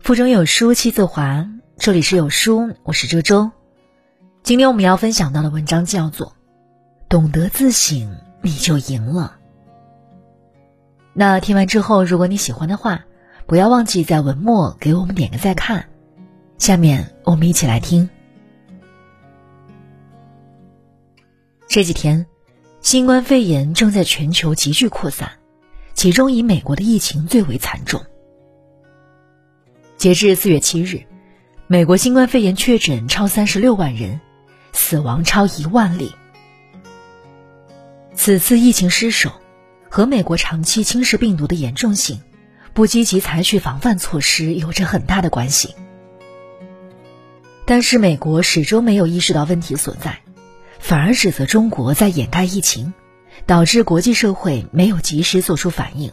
腹中有书气自华，这里是有书，我是周周。今天我们要分享到的文章叫做《懂得自省，你就赢了》。那听完之后，如果你喜欢的话，不要忘记在文末给我们点个再看。下面我们一起来听。这几天，新冠肺炎正在全球急剧扩散，其中以美国的疫情最为惨重。截至四月七日，美国新冠肺炎确诊超三十六万人，死亡超一万例。此次疫情失守，和美国长期轻视病毒的严重性，不积极采取防范措施有着很大的关系。但是，美国始终没有意识到问题所在，反而指责中国在掩盖疫情，导致国际社会没有及时做出反应。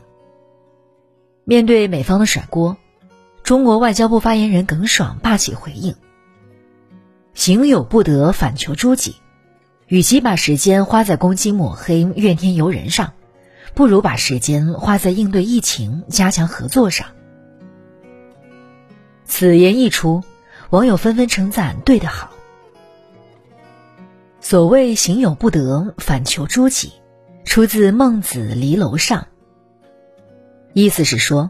面对美方的甩锅。中国外交部发言人耿爽霸气回应：“行有不得，反求诸己。与其把时间花在攻击抹黑、怨天尤人上，不如把时间花在应对疫情、加强合作上。”此言一出，网友纷纷称赞：“对得好。”所谓“行有不得，反求诸己”，出自《孟子·离楼上》，意思是说。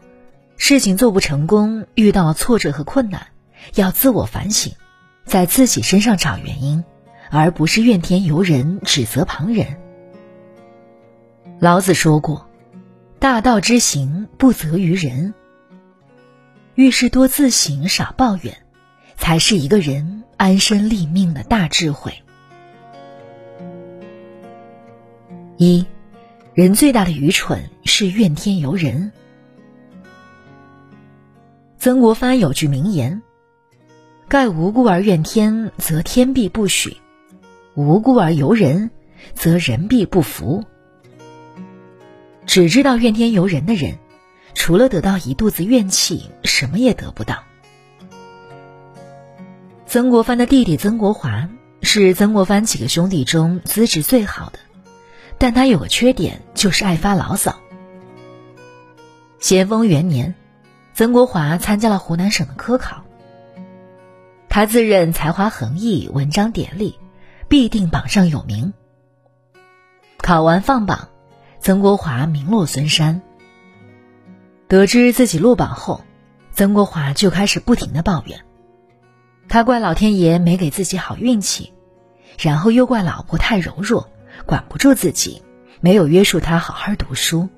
事情做不成功，遇到挫折和困难，要自我反省，在自己身上找原因，而不是怨天尤人、指责旁人。老子说过：“大道之行，不责于人。”遇事多自省，少抱怨，才是一个人安身立命的大智慧。一，人最大的愚蠢是怨天尤人。曾国藩有句名言：“盖无故而怨天，则天必不许；无故而尤人，则人必不服。”只知道怨天尤人的人，除了得到一肚子怨气，什么也得不到。曾国藩的弟弟曾国华是曾国藩几个兄弟中资质最好的，但他有个缺点，就是爱发牢骚。咸丰元年。曾国华参加了湖南省的科考，他自认才华横溢、文章典丽，必定榜上有名。考完放榜，曾国华名落孙山。得知自己落榜后，曾国华就开始不停的抱怨，他怪老天爷没给自己好运气，然后又怪老婆太柔弱，管不住自己，没有约束他好好读书。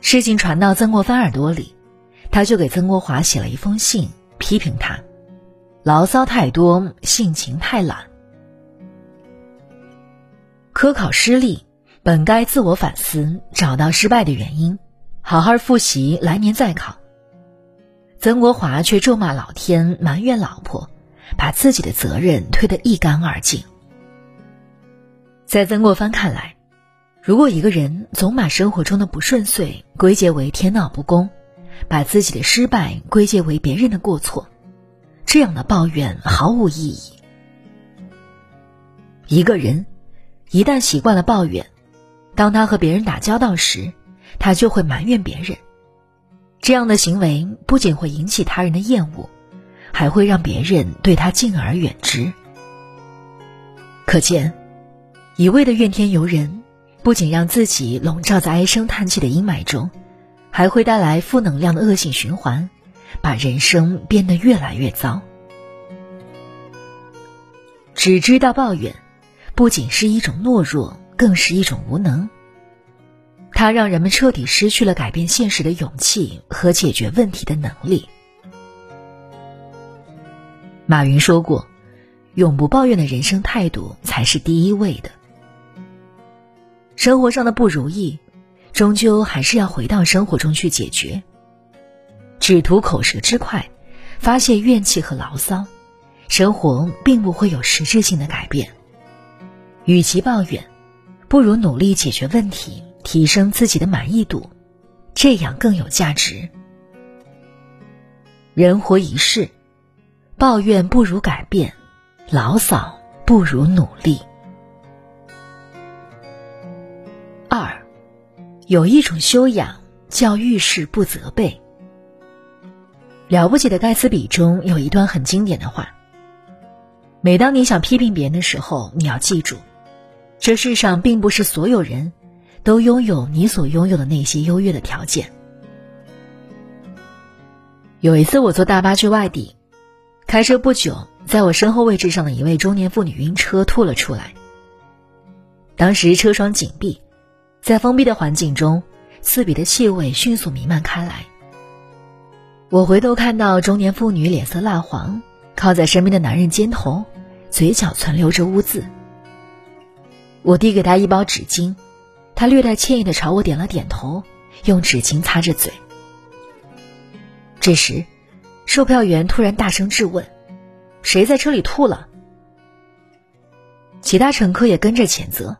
事情传到曾国藩耳朵里，他就给曾国华写了一封信，批评他牢骚太多，性情太懒。科考失利，本该自我反思，找到失败的原因，好好复习，来年再考。曾国华却咒骂老天，埋怨老婆，把自己的责任推得一干二净。在曾国藩看来。如果一个人总把生活中的不顺遂归结为天道不公，把自己的失败归结为别人的过错，这样的抱怨毫无意义。一个人一旦习惯了抱怨，当他和别人打交道时，他就会埋怨别人。这样的行为不仅会引起他人的厌恶，还会让别人对他敬而远之。可见，一味的怨天尤人。不仅让自己笼罩在唉声叹气的阴霾中，还会带来负能量的恶性循环，把人生变得越来越糟。只知道抱怨，不仅是一种懦弱，更是一种无能。它让人们彻底失去了改变现实的勇气和解决问题的能力。马云说过：“永不抱怨的人生态度才是第一位的。”生活上的不如意，终究还是要回到生活中去解决。只图口舌之快，发泄怨气和牢骚，生活并不会有实质性的改变。与其抱怨，不如努力解决问题，提升自己的满意度，这样更有价值。人活一世，抱怨不如改变，牢骚不如努力。二有一种修养叫遇事不责备。了不起的盖茨比中有一段很经典的话：每当你想批评别人的时候，你要记住，这世上并不是所有人都拥有你所拥有的那些优越的条件。有一次，我坐大巴去外地，开车不久，在我身后位置上的一位中年妇女晕车吐了出来。当时车窗紧闭，在封闭的环境中，刺鼻的气味迅速弥漫开来。我回头看到中年妇女脸色蜡黄，靠在身边的男人肩头，嘴角存留着污渍。我递给他一包纸巾，他略带歉意的朝我点了点头，用纸巾擦着嘴。这时，售票员突然大声质问：“谁在车里吐了？”其他乘客也跟着谴责：“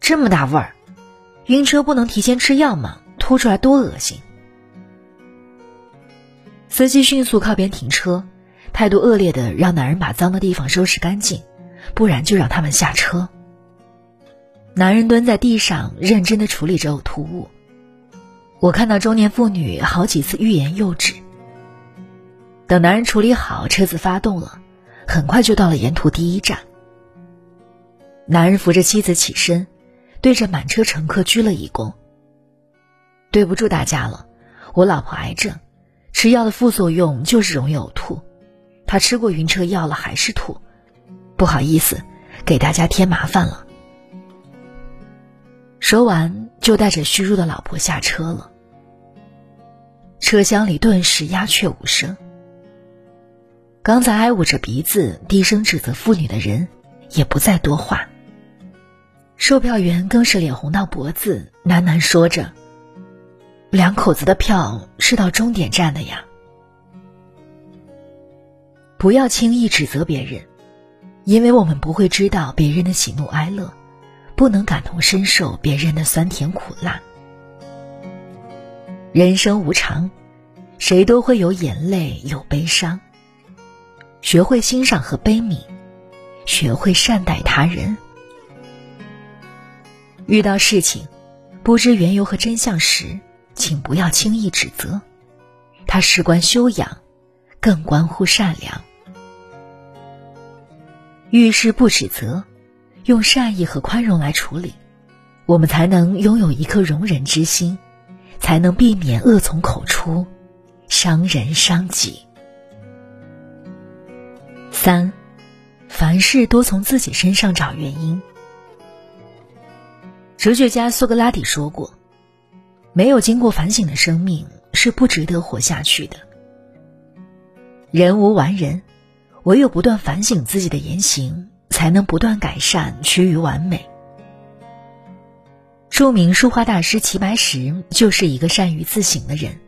这么大味儿，晕车不能提前吃药吗？吐出来多恶心！”司机迅速靠边停车，态度恶劣的让男人把脏的地方收拾干净，不然就让他们下车。男人蹲在地上，认真的处理着呕吐物。我看到中年妇女好几次欲言又止。等男人处理好，车子发动了，很快就到了沿途第一站。男人扶着妻子起身，对着满车乘客鞠了一躬：“对不住大家了，我老婆癌症，吃药的副作用就是容易呕吐，她吃过晕车药了还是吐，不好意思，给大家添麻烦了。”说完，就带着虚弱的老婆下车了。车厢里顿时鸦雀无声。刚才挨捂着鼻子低声指责妇女的人，也不再多话。售票员更是脸红到脖子，喃喃说着：“两口子的票是到终点站的呀。”不要轻易指责别人，因为我们不会知道别人的喜怒哀乐，不能感同身受别人的酸甜苦辣。人生无常，谁都会有眼泪，有悲伤。学会欣赏和悲悯，学会善待他人。遇到事情不知缘由和真相时，请不要轻易指责，它事关修养，更关乎善良。遇事不指责，用善意和宽容来处理，我们才能拥有一颗容人之心。才能避免恶从口出，伤人伤己。三，凡事多从自己身上找原因。哲学家苏格拉底说过：“没有经过反省的生命是不值得活下去的。”人无完人，唯有不断反省自己的言行，才能不断改善，趋于完美。著名书画大师齐白石就是一个善于自省的人。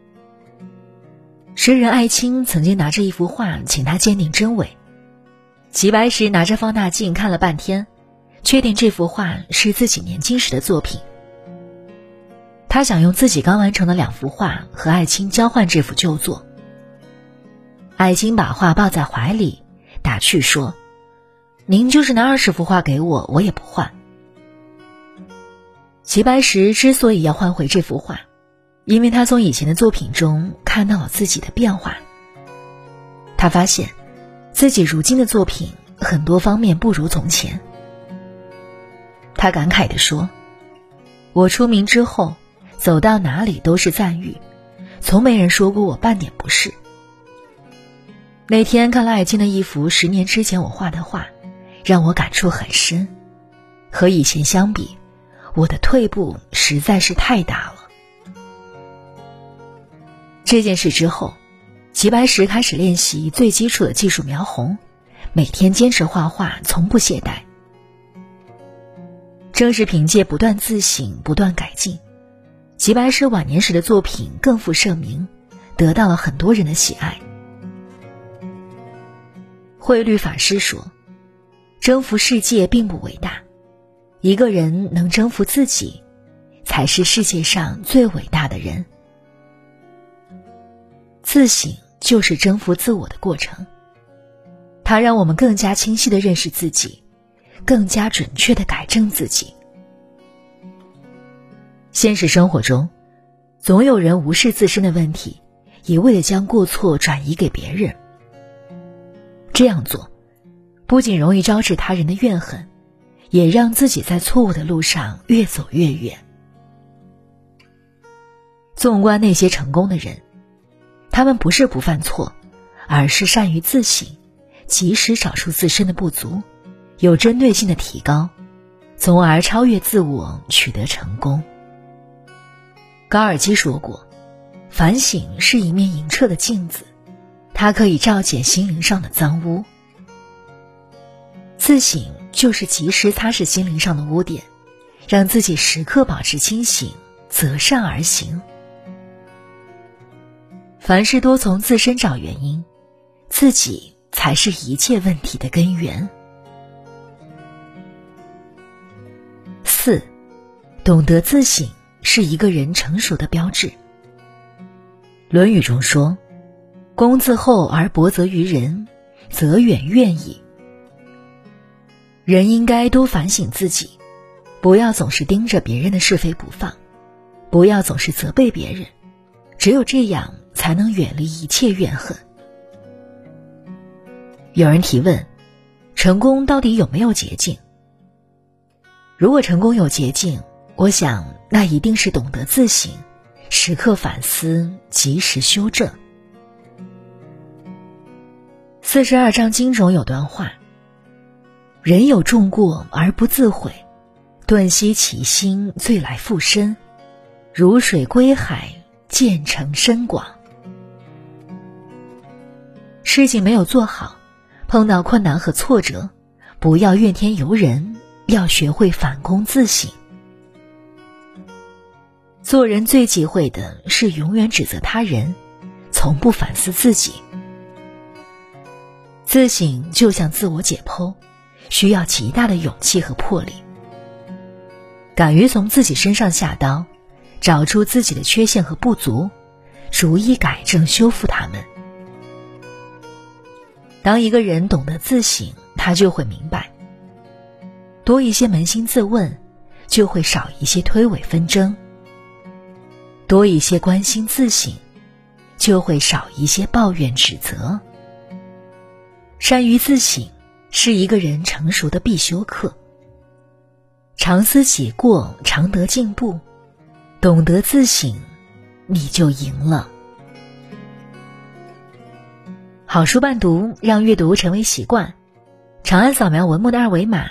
诗人艾青曾经拿着一幅画请他鉴定真伪，齐白石拿着放大镜看了半天，确定这幅画是自己年轻时的作品。他想用自己刚完成的两幅画和艾青交换这幅旧作。艾青把画抱在怀里，打趣说：“您就是拿二十幅画给我，我也不换。”齐白石之所以要换回这幅画，因为他从以前的作品中看到了自己的变化。他发现，自己如今的作品很多方面不如从前。他感慨地说：“我出名之后，走到哪里都是赞誉，从没人说过我半点不是。”那天看了艾青的一幅十年之前我画的画，让我感触很深。和以前相比。我的退步实在是太大了。这件事之后，齐白石开始练习最基础的技术描红，每天坚持画画，从不懈怠。正是凭借不断自省、不断改进，齐白石晚年时的作品更负盛名，得到了很多人的喜爱。慧律法师说：“征服世界并不伟大。”一个人能征服自己，才是世界上最伟大的人。自省就是征服自我的过程，它让我们更加清晰的认识自己，更加准确的改正自己。现实生活中，总有人无视自身的问题，一味的将过错转移给别人。这样做，不仅容易招致他人的怨恨，也让自己在错误的路上越走越远。纵观那些成功的人，他们不是不犯错，而是善于自省，及时找出自身的不足，有针对性的提高，从而超越自我，取得成功。高尔基说过：“反省是一面莹澈的镜子，它可以照见心灵上的脏污。自省就是及时擦拭心灵上的污点，让自己时刻保持清醒，择善而行。凡事多从自身找原因，自己才是一切问题的根源。”四，懂得自省。是一个人成熟的标志。《论语》中说：“公自厚而薄责于人，则远怨矣。”人应该多反省自己，不要总是盯着别人的是非不放，不要总是责备别人，只有这样才能远离一切怨恨。有人提问：成功到底有没有捷径？如果成功有捷径，我想，那一定是懂得自省，时刻反思，及时修正。四十二章经中有段话：“人有重过而不自悔，顿息其心，醉来复身，如水归海，渐成深广。”事情没有做好，碰到困难和挫折，不要怨天尤人，要学会反躬自省。做人最忌讳的是永远指责他人，从不反思自己。自省就像自我解剖，需要极大的勇气和魄力。敢于从自己身上下刀，找出自己的缺陷和不足，逐一改正修复他们。当一个人懂得自省，他就会明白，多一些扪心自问，就会少一些推诿纷争。多一些关心自省，就会少一些抱怨指责。善于自省是一个人成熟的必修课。常思己过，常得进步。懂得自省，你就赢了。好书伴读，让阅读成为习惯。长按扫描文末的二维码，